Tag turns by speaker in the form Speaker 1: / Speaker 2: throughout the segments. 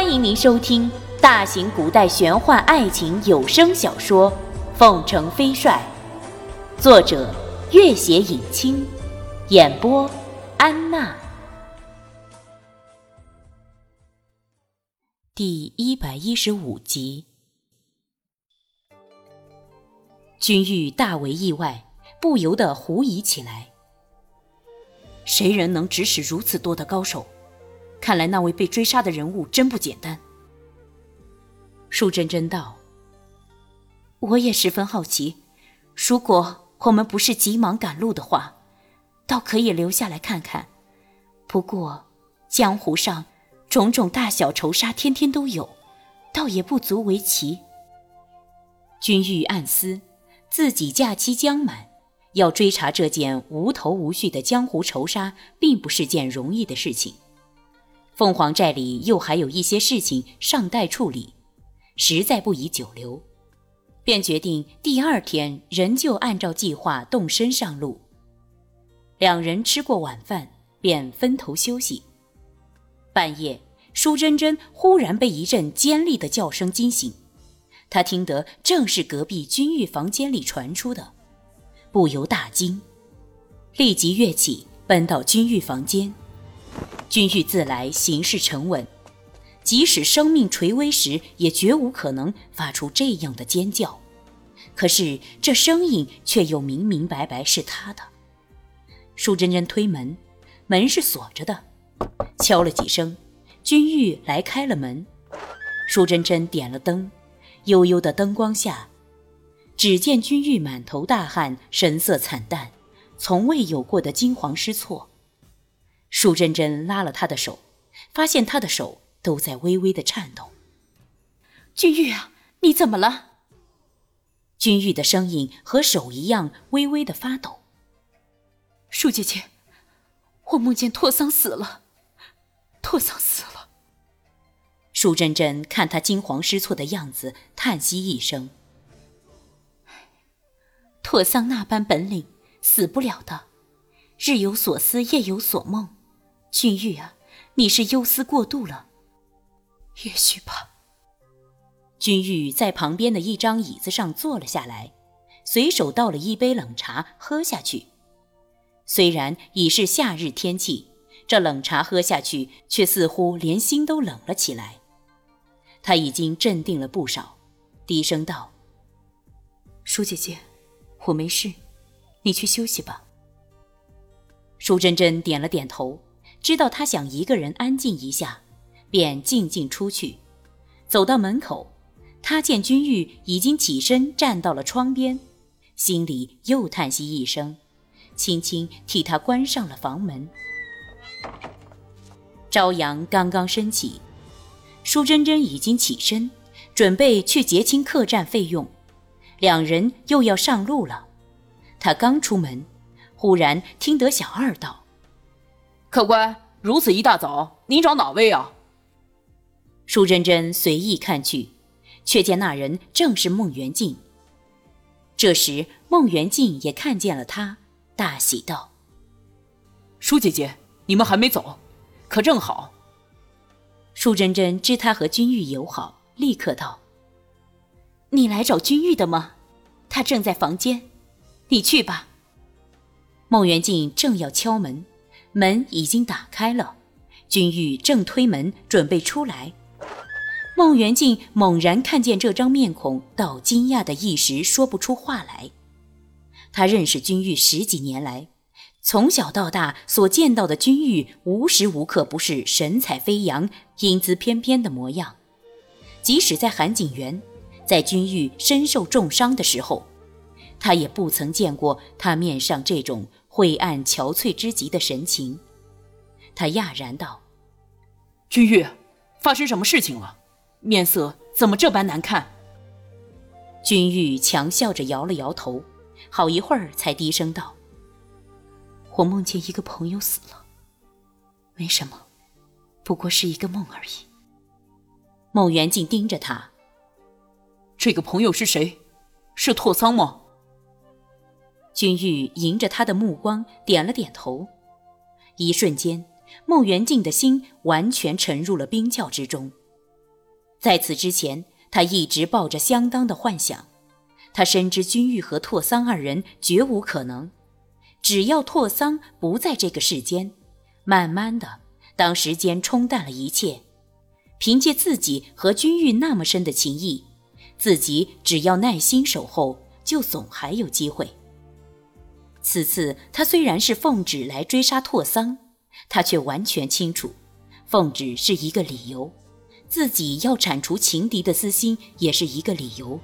Speaker 1: 欢迎您收听大型古代玄幻爱情有声小说《凤城飞帅》，作者：月写影清，演播：安娜。第一百一十五集，君玉大为意外，不由得狐疑起来：谁人能指使如此多的高手？看来那位被追杀的人物真不简单。舒真真道：“我也十分好奇，如果我们不是急忙赶路的话，倒可以留下来看看。不过，江湖上种种大小仇杀天天都有，倒也不足为奇。”君玉暗思，自己假期将满，要追查这件无头无绪的江湖仇杀，并不是件容易的事情。凤凰寨里又还有一些事情尚待处理，实在不宜久留，便决定第二天仍旧按照计划动身上路。两人吃过晚饭，便分头休息。半夜，舒珍珍忽然被一阵尖利的叫声惊醒，她听得正是隔壁君玉房间里传出的，不由大惊，立即跃起，奔到君玉房间。君玉自来行事沉稳，即使生命垂危时，也绝无可能发出这样的尖叫。可是这声音却又明明白白是他的。舒珍珍推门，门是锁着的，敲了几声，君玉来开了门。舒珍珍点了灯，幽幽的灯光下，只见君玉满头大汗，神色惨淡，从未有过的惊慌失措。舒珍珍拉了他的手，发现他的手都在微微的颤抖。君玉啊，你怎么了？君玉的声音和手一样微微的发抖。
Speaker 2: 舒姐姐，我梦见拓桑死了，拓桑死了。
Speaker 1: 舒珍珍看他惊慌失措的样子，叹息一声：“拓桑那般本领，死不了的。日有所思，夜有所梦。”君玉啊，你是忧思过度了。
Speaker 2: 也许吧。
Speaker 1: 君玉在旁边的一张椅子上坐了下来，随手倒了一杯冷茶喝下去。虽然已是夏日天气，这冷茶喝下去，却似乎连心都冷了起来。他已经镇定了不少，低声道：“
Speaker 2: 舒姐姐，我没事，你去休息吧。”
Speaker 1: 舒珍珍点了点头。知道他想一个人安静一下，便静静出去。走到门口，他见君玉已经起身站到了窗边，心里又叹息一声，轻轻替他关上了房门。朝阳刚刚升起，舒珍珍已经起身，准备去结清客栈费用，两人又要上路了。他刚出门，忽然听得小二道。
Speaker 3: 客官，如此一大早，您找哪位啊？
Speaker 1: 舒珍珍随意看去，却见那人正是孟元敬。这时，孟元敬也看见了他，大喜道：“
Speaker 3: 舒姐姐，你们还没走，可正好。”
Speaker 1: 舒珍珍知他和君玉友好，立刻道：“你来找君玉的吗？他正在房间，你去吧。”孟元敬正要敲门。门已经打开了，君玉正推门准备出来。孟元敬猛然看见这张面孔，倒惊讶的一时说不出话来。他认识君玉十几年来，从小到大所见到的君玉，无时无刻不是神采飞扬、英姿翩翩的模样。即使在韩景元，在君玉身受重伤的时候，他也不曾见过他面上这种。晦暗憔悴之极的神情，他讶然道：“
Speaker 3: 君玉，发生什么事情了？面色怎么这般难看？”
Speaker 1: 君玉强笑着摇了摇头，好一会儿才低声道：“我梦见一个朋友死了，没什么，不过是一个梦而已。”孟元敬盯着他：“
Speaker 3: 这个朋友是谁？是拓桑吗？”
Speaker 1: 君玉迎着他的目光点了点头，一瞬间，孟元敬的心完全沉入了冰窖之中，在此之前，他一直抱着相当的幻想。他深知君玉和拓桑二人绝无可能。只要拓桑不在这个世间，慢慢的，当时间冲淡了一切，凭借自己和君玉那么深的情谊，自己只要耐心守候，就总还有机会。此次他虽然是奉旨来追杀拓桑，他却完全清楚，奉旨是一个理由。自己要铲除情敌的私心也是一个理由，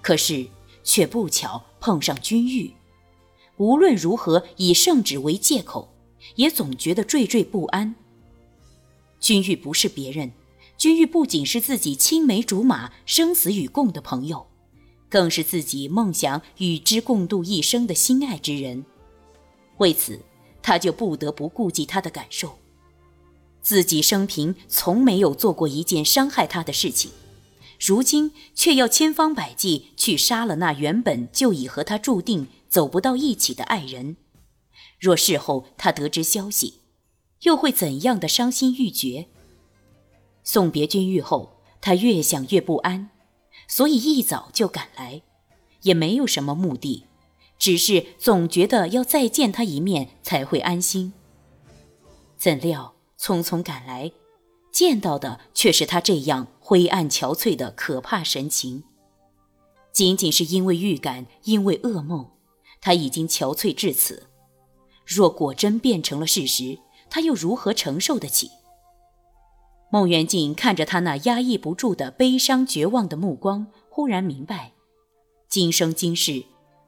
Speaker 1: 可是却不巧碰上君玉。无论如何以圣旨为借口，也总觉得惴惴不安。君玉不是别人，君玉不仅是自己青梅竹马、生死与共的朋友，更是自己梦想与之共度一生的心爱之人。为此，他就不得不顾及他的感受。自己生平从没有做过一件伤害他的事情，如今却要千方百计去杀了那原本就已和他注定走不到一起的爱人。若事后他得知消息，又会怎样的伤心欲绝？送别君玉后，他越想越不安，所以一早就赶来，也没有什么目的，只是总觉得要再见他一面才会安心。怎料。匆匆赶来，见到的却是他这样灰暗憔悴的可怕神情。仅仅是因为预感，因为噩梦，他已经憔悴至此。若果真变成了事实，他又如何承受得起？孟元敬看着他那压抑不住的悲伤、绝望的目光，忽然明白：今生今世，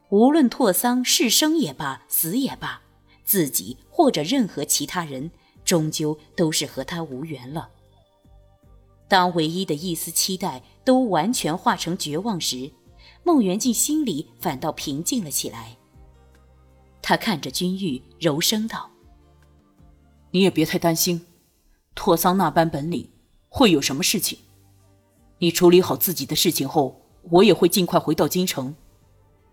Speaker 1: 无论拓桑是生也罢，死也罢，自己或者任何其他人。终究都是和他无缘了。当唯一的一丝期待都完全化成绝望时，孟元敬心里反倒平静了起来。他看着君玉，柔声道：“
Speaker 3: 你也别太担心，拓桑那般本领，会有什么事情？你处理好自己的事情后，我也会尽快回到京城。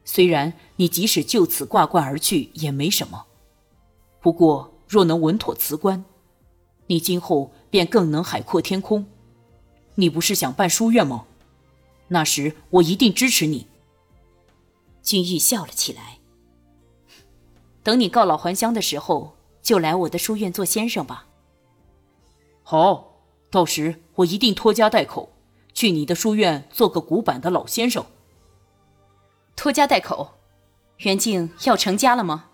Speaker 3: 虽然你即使就此挂冠而去也没什么，不过……”若能稳妥辞官，你今后便更能海阔天空。你不是想办书院吗？那时我一定支持你。
Speaker 1: 君玉笑了起来。等你告老还乡的时候，就来我的书院做先生吧。
Speaker 3: 好，到时我一定拖家带口，去你的书院做个古板的老先生。
Speaker 1: 拖家带口，袁静要成家了吗？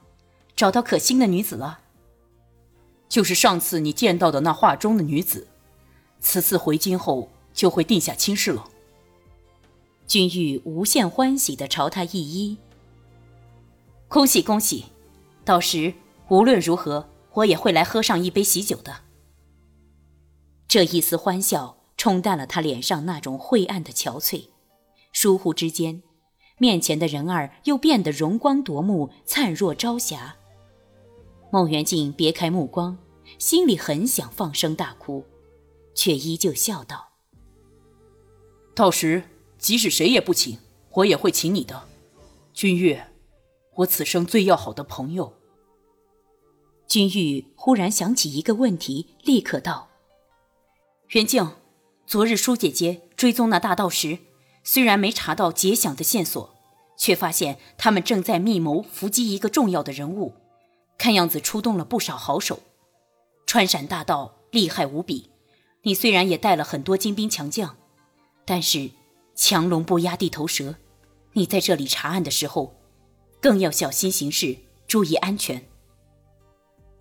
Speaker 1: 找到可心的女子了？
Speaker 3: 就是上次你见到的那画中的女子，此次回京后就会定下亲事了。
Speaker 1: 君玉无限欢喜地朝他一揖：“恭喜恭喜！到时无论如何，我也会来喝上一杯喜酒的。”这一丝欢笑冲淡了他脸上那种晦暗的憔悴，疏忽之间，面前的人儿又变得容光夺目、灿若朝霞。孟元敬别开目光，心里很想放声大哭，却依旧笑道：“
Speaker 3: 到时即使谁也不请，我也会请你的，君玉，我此生最要好的朋友。”
Speaker 1: 君玉忽然想起一个问题，立刻道：“元敬，昨日舒姐姐追踪那大盗时，虽然没查到结响的线索，却发现他们正在密谋伏击一个重要的人物。”看样子出动了不少好手，川陕大盗厉害无比。你虽然也带了很多精兵强将，但是强龙不压地头蛇。你在这里查案的时候，更要小心行事，注意安全。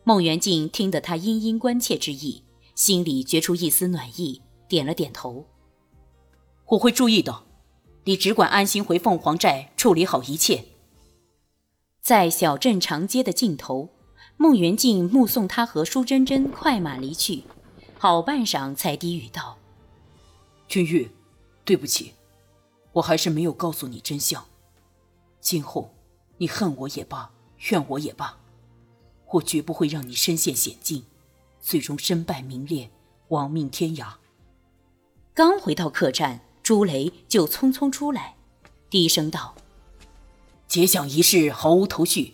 Speaker 1: 孟元敬听得他殷殷关切之意，心里觉出一丝暖意，点了点头：“
Speaker 3: 我会注意的。你只管安心回凤凰寨处理好一切。”
Speaker 1: 在小镇长街的尽头，孟元敬目送他和舒珍珍快马离去，好半晌才低语道：“
Speaker 3: 君玉，对不起，我还是没有告诉你真相。今后，你恨我也罢，怨我也罢，我绝不会让你身陷险境，最终身败名裂，亡命天涯。”
Speaker 1: 刚回到客栈，朱雷就匆匆出来，低声道。
Speaker 3: 结响一事毫无头绪，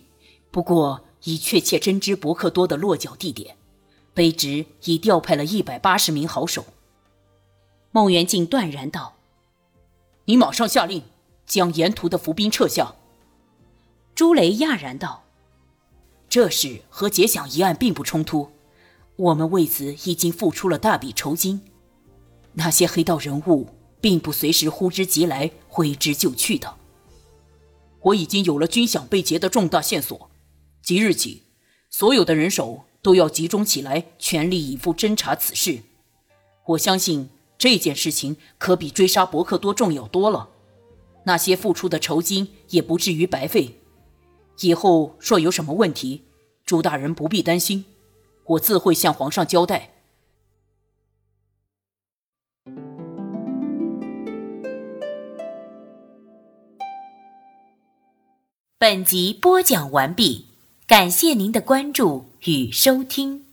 Speaker 3: 不过已确切侦知伯克多的落脚地点，卑职已调派了一百八十名好手。
Speaker 1: 孟元敬断然道：“
Speaker 3: 你马上下令，将沿途的伏兵撤下。”
Speaker 1: 朱雷讶然道：“
Speaker 3: 这事和劫饷一案并不冲突，我们为此已经付出了大笔酬金。那些黑道人物并不随时呼之即来、挥之就去的。我已经有了军饷被劫的重大线索，即日起，所有的人手都要集中起来，全力以赴侦查此事。我相信这件事情可比追杀伯克多重要多了，那些付出的酬金也不至于白费。”以后若有什么问题，朱大人不必担心，我自会向皇上交代。
Speaker 1: 本集播讲完毕，感谢您的关注与收听。